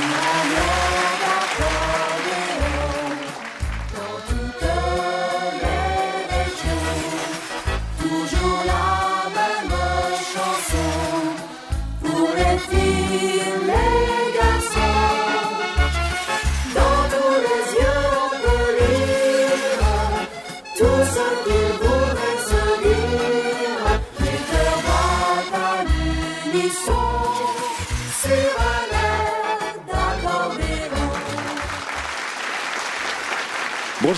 Radio.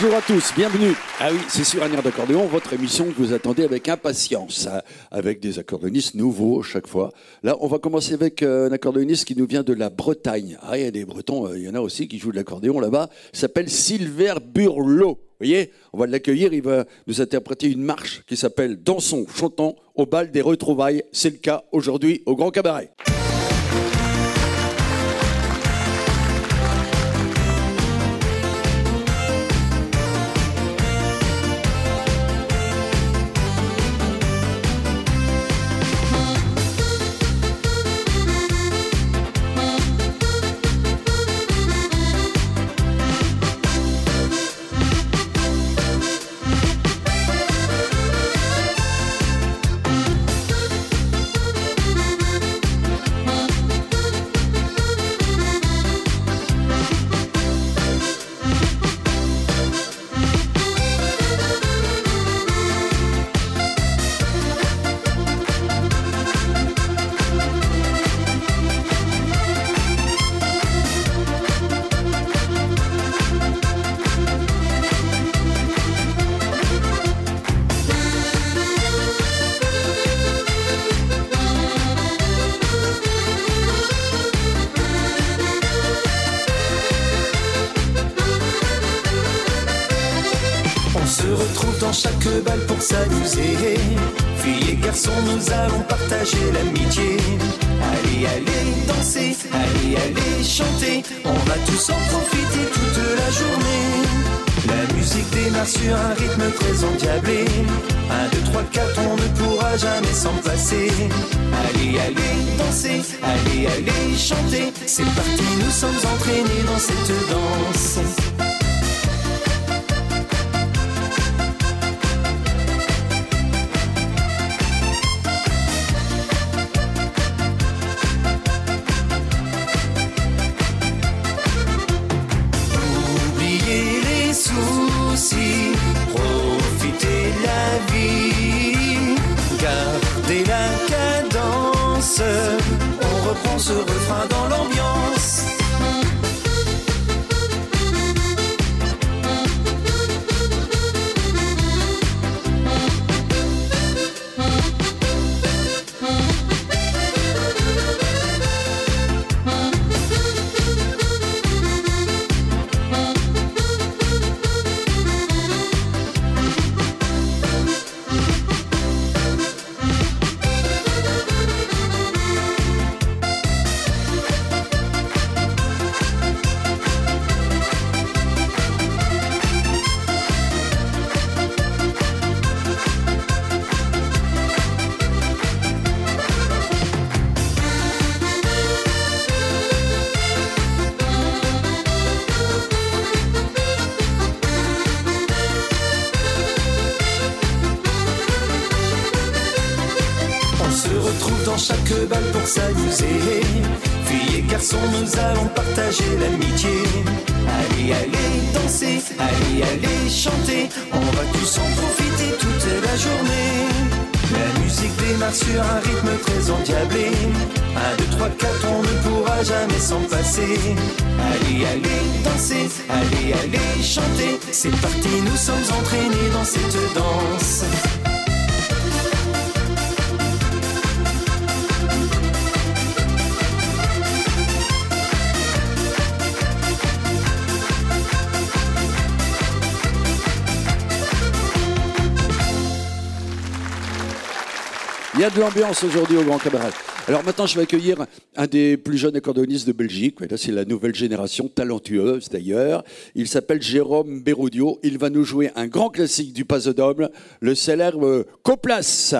Bonjour à tous, bienvenue. Ah oui, c'est sur un air d'accordéon, votre émission que vous attendez avec impatience, hein, avec des accordéonistes nouveaux chaque fois. Là, on va commencer avec euh, un accordéoniste qui nous vient de la Bretagne. Ah, il y a des Bretons, euh, il y en a aussi qui jouent de l'accordéon là-bas. Il s'appelle Silver Burlot. Vous voyez, on va l'accueillir, il va nous interpréter une marche qui s'appelle Dansons, chantons au bal des retrouvailles. C'est le cas aujourd'hui au Grand Cabaret. Un rythme très endiablé. 1, 2, 3, 4, on ne pourra jamais s'en passer. Allez, allez, danser, allez, allez, chanter. C'est parti, nous sommes entraînés dans cette danse. Un rythme très endiablé. 1, 2, 3, 4, on ne pourra jamais s'en passer. Allez, allez, danser, allez, allez, chanter. C'est parti, nous sommes entraînés dans cette danse. Il y a de l'ambiance aujourd'hui au Grand Cabaret. Alors maintenant, je vais accueillir un des plus jeunes accordéonistes de Belgique. Là, c'est la nouvelle génération, talentueuse d'ailleurs. Il s'appelle Jérôme Berrudio. Il va nous jouer un grand classique du Pasodome, le célèbre Coplas.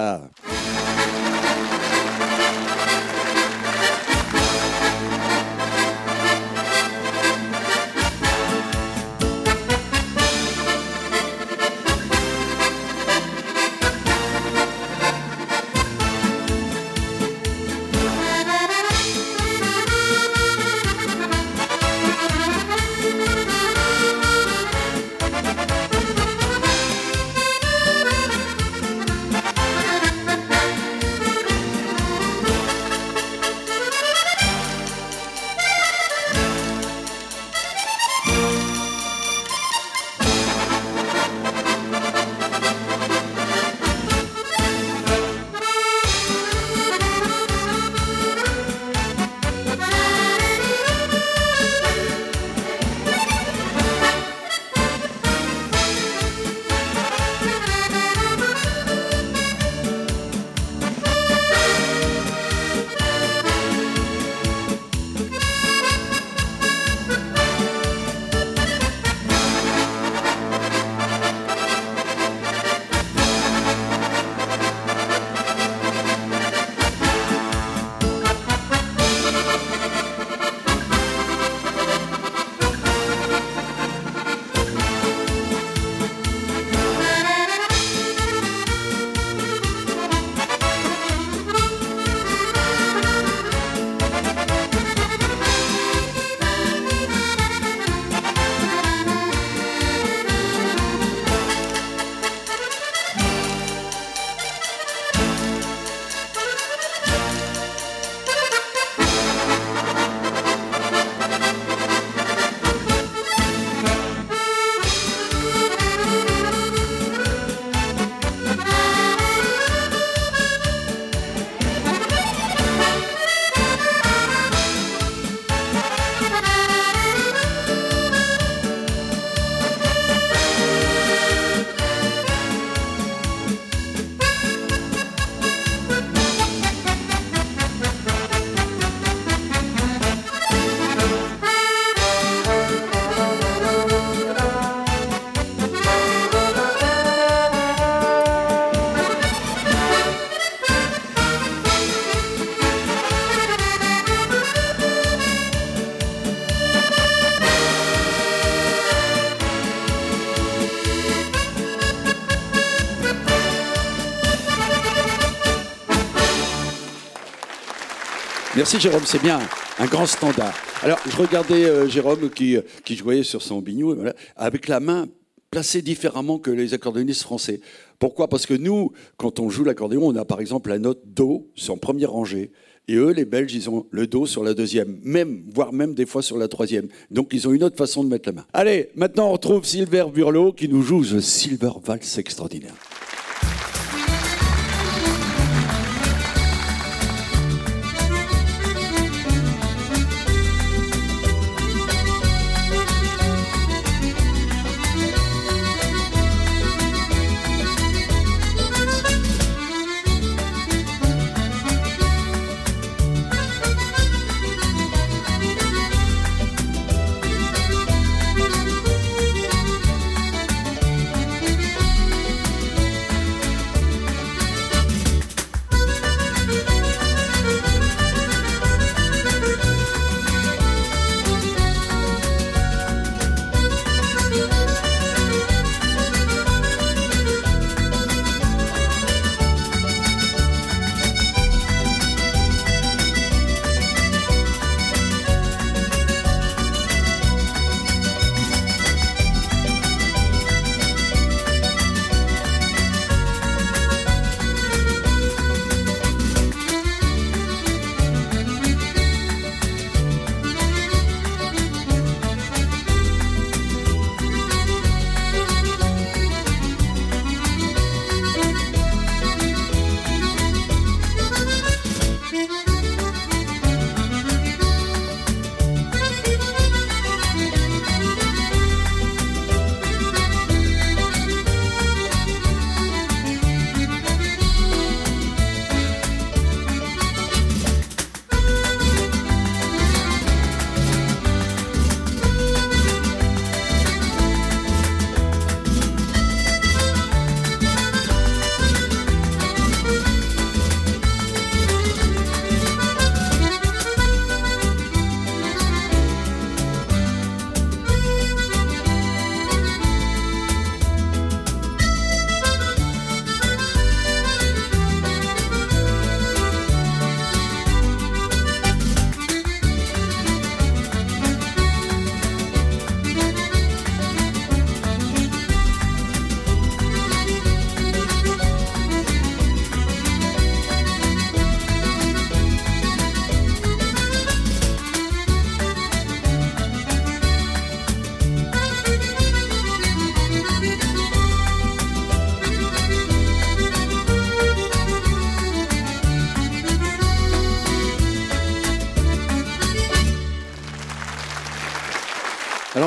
Merci Jérôme, c'est bien un grand standard. Alors je regardais euh, Jérôme qui, jouait sur son bignou avec la main placée différemment que les accordéonistes français. Pourquoi? Parce que nous, quand on joue l'accordéon, on a par exemple la note Do sur en première rangée. Et eux, les Belges, ils ont le Do sur la deuxième, même, voire même des fois sur la troisième. Donc ils ont une autre façon de mettre la main. Allez, maintenant on retrouve Silver Burlot qui nous joue The Silver Valse extraordinaire.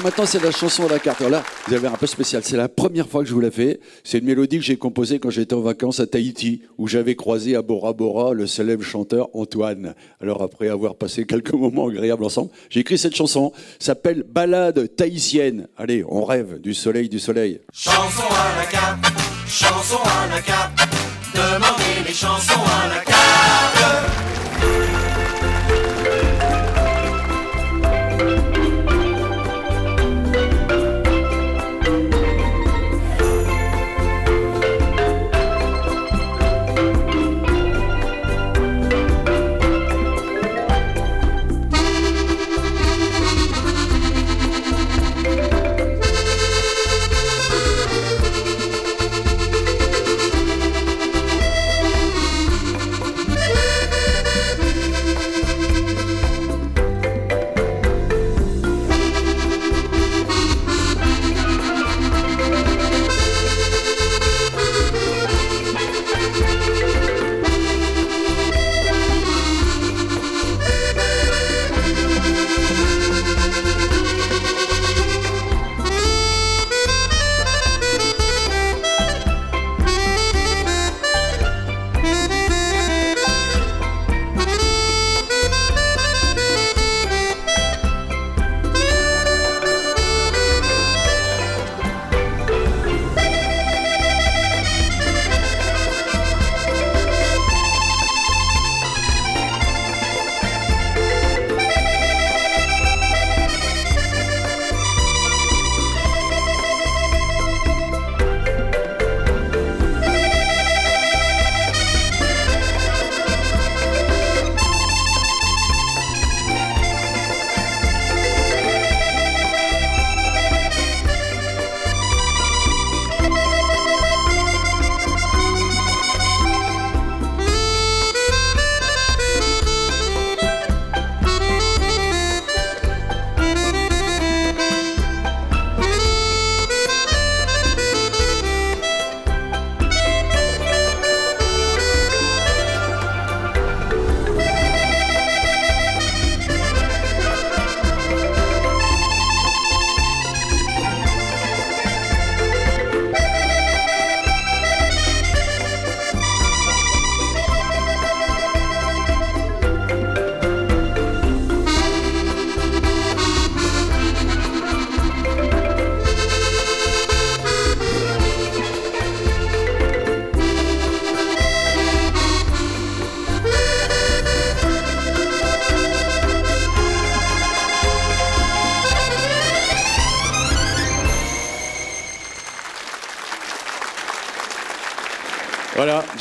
Maintenant, c'est la chanson à la carte. Alors là, vous avez un peu spécial. C'est la première fois que je vous la fais. C'est une mélodie que j'ai composée quand j'étais en vacances à Tahiti, où j'avais croisé à Bora Bora le célèbre chanteur Antoine. Alors après avoir passé quelques moments agréables ensemble, j'ai écrit cette chanson. S'appelle Ballade tahitienne. Allez, on rêve du soleil, du soleil. Chanson à la carte, chanson à la carte, demandez les chansons à la carte.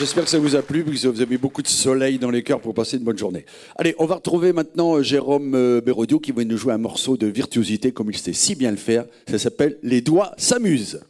J'espère que ça vous a plu, puisque vous avez beaucoup de soleil dans les cœurs pour passer une bonne journée. Allez, on va retrouver maintenant euh, Jérôme euh, Bérodio qui va nous jouer un morceau de virtuosité comme il sait si bien le faire. Ça s'appelle Les doigts s'amusent.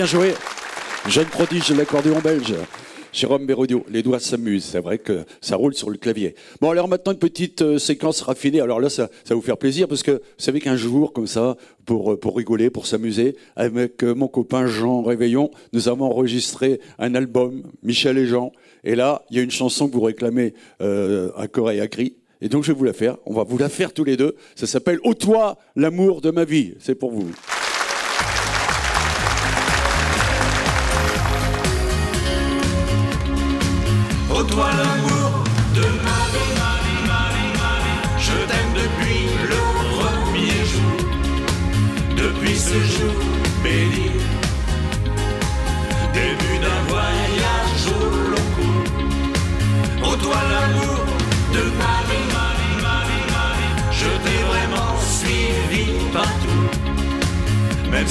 Bien joué. Jeune prodige de l'accordéon belge. Jérôme Bérodio, les doigts s'amusent, c'est vrai que ça roule sur le clavier. Bon, alors maintenant une petite euh, séquence raffinée. Alors là, ça, ça va vous faire plaisir parce que vous savez qu'un jour, comme ça, pour, euh, pour rigoler, pour s'amuser, avec euh, mon copain Jean Réveillon, nous avons enregistré un album, Michel et Jean. Et là, il y a une chanson que vous réclamez à corps et à cri. Et donc, je vais vous la faire. On va vous la faire tous les deux. Ça s'appelle Ô toi, l'amour de ma vie. C'est pour vous.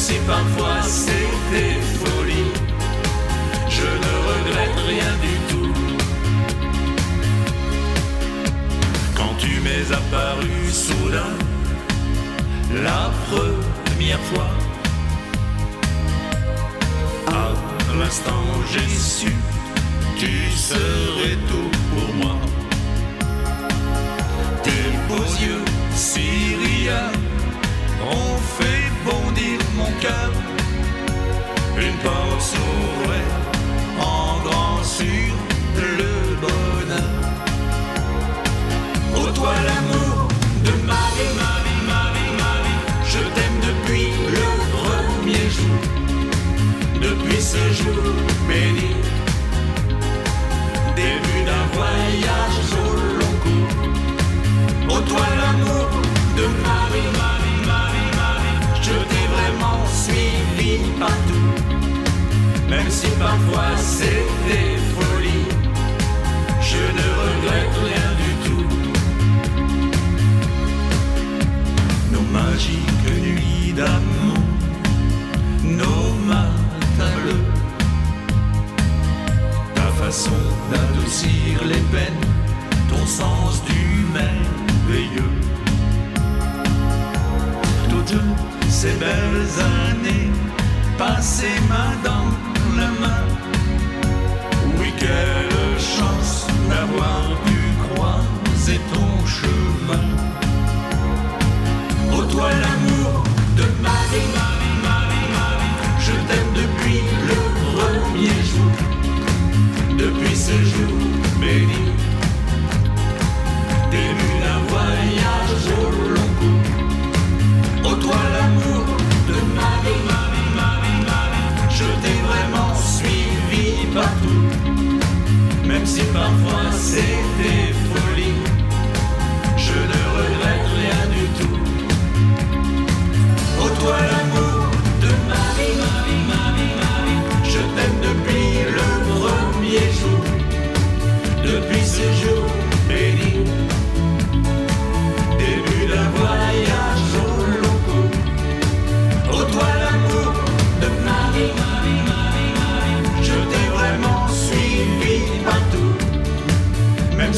Si parfois c'était folie, je ne regrette rien du tout. Quand tu m'es apparu soudain, la première fois, à l'instant j'ai su, tu serais tout pour moi. Tes beaux yeux, Syria, une porte s'ouvrait en grand sur le bonheur. Ô toi l'amour de ma vie, ma vie, ma vie, ma vie, je t'aime depuis le premier jour, depuis ce jour béni, début d'un voyage au long cours. Ô toi l'amour de ma vie, ma vie suivi partout, même si parfois c'était folie. Je ne Même si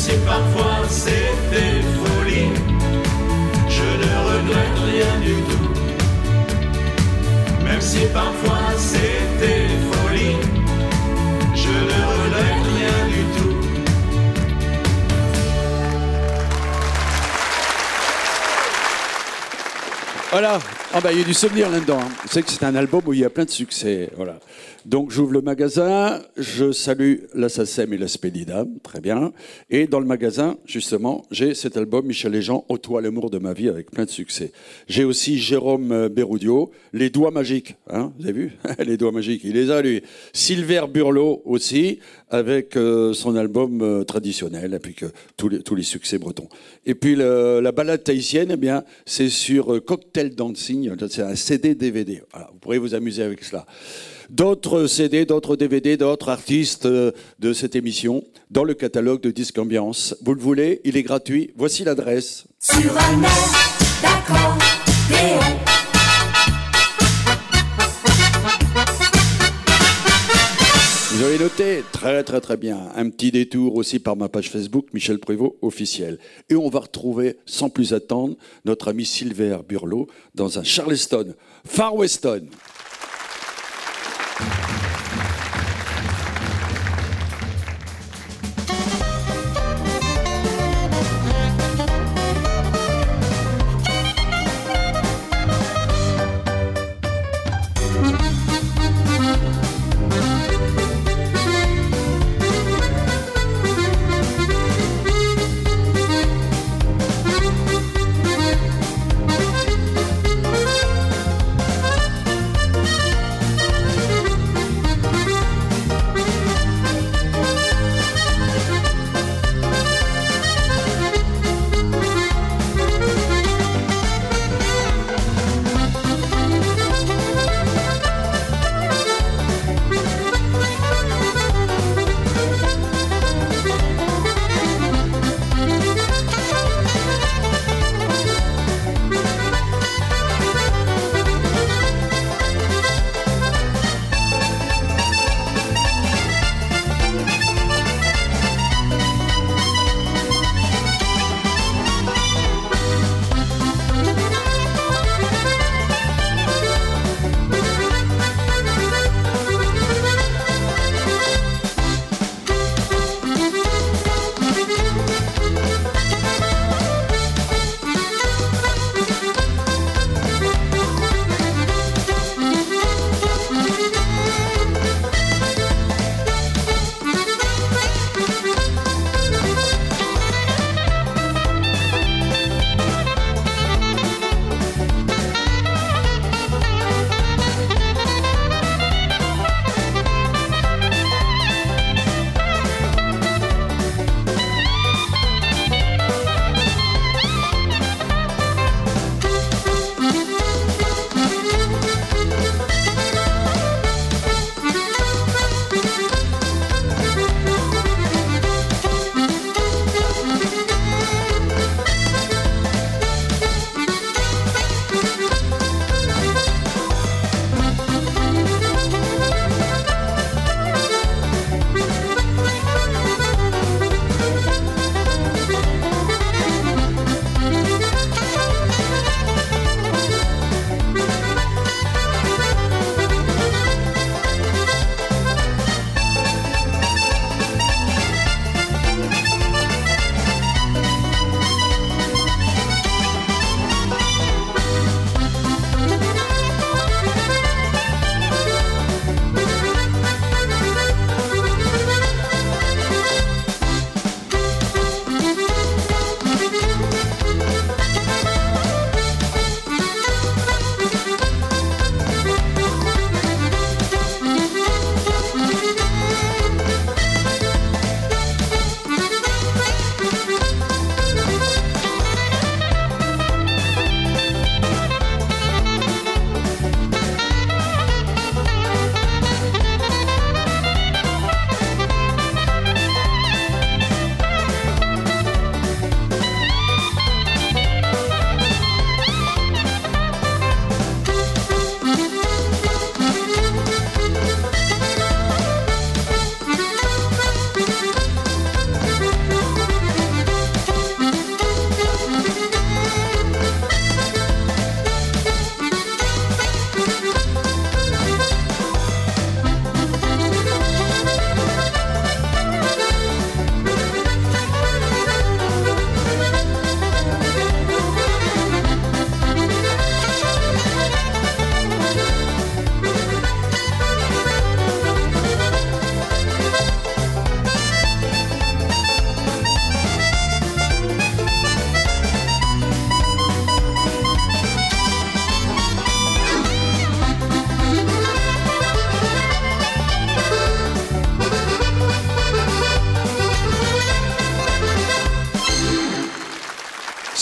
si parfois c'était folie. Je ne regrette rien du tout. Même si parfois c'était folie. Je ne regrette rien du tout. Voilà. Ah bah, il y a du souvenir là-dedans. hein. C'est que c'est un album où il y a plein de succès. Voilà. Donc j'ouvre le magasin, je salue la et la Spédida, très bien. Et dans le magasin, justement, j'ai cet album Michel Léjean, Ô toi l'amour de ma vie, avec plein de succès. J'ai aussi Jérôme euh, Berrudio, Les doigts magiques. Hein, vous avez vu? Les doigts magiques, il les a lui. Silver Burlot aussi, avec euh, son album euh, traditionnel, et puis que tous les, tous les succès bretons. Et puis la balade tahitienne, eh c'est sur euh, Cocktail Dancing, c'est un CD DVD. Voilà, vous pourrez vous amuser avec cela. D'autres CD, d'autres DVD, d'autres artistes de cette émission dans le catalogue de Disque Ambiance. Vous le voulez, il est gratuit. Voici l'adresse. Sur un Vous avez noté Très très très bien. Un petit détour aussi par ma page Facebook, Michel Prévost officiel. Et on va retrouver, sans plus attendre, notre ami Silver Burlot dans un Charleston, Far Weston.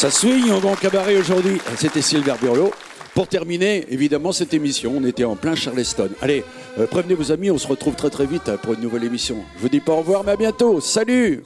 Ça swing grand cabaret aujourd'hui. C'était Sylvain Burlot. Pour terminer, évidemment, cette émission, on était en plein Charleston. Allez, euh, prévenez vos amis, on se retrouve très très vite pour une nouvelle émission. Je vous dis pas au revoir, mais à bientôt. Salut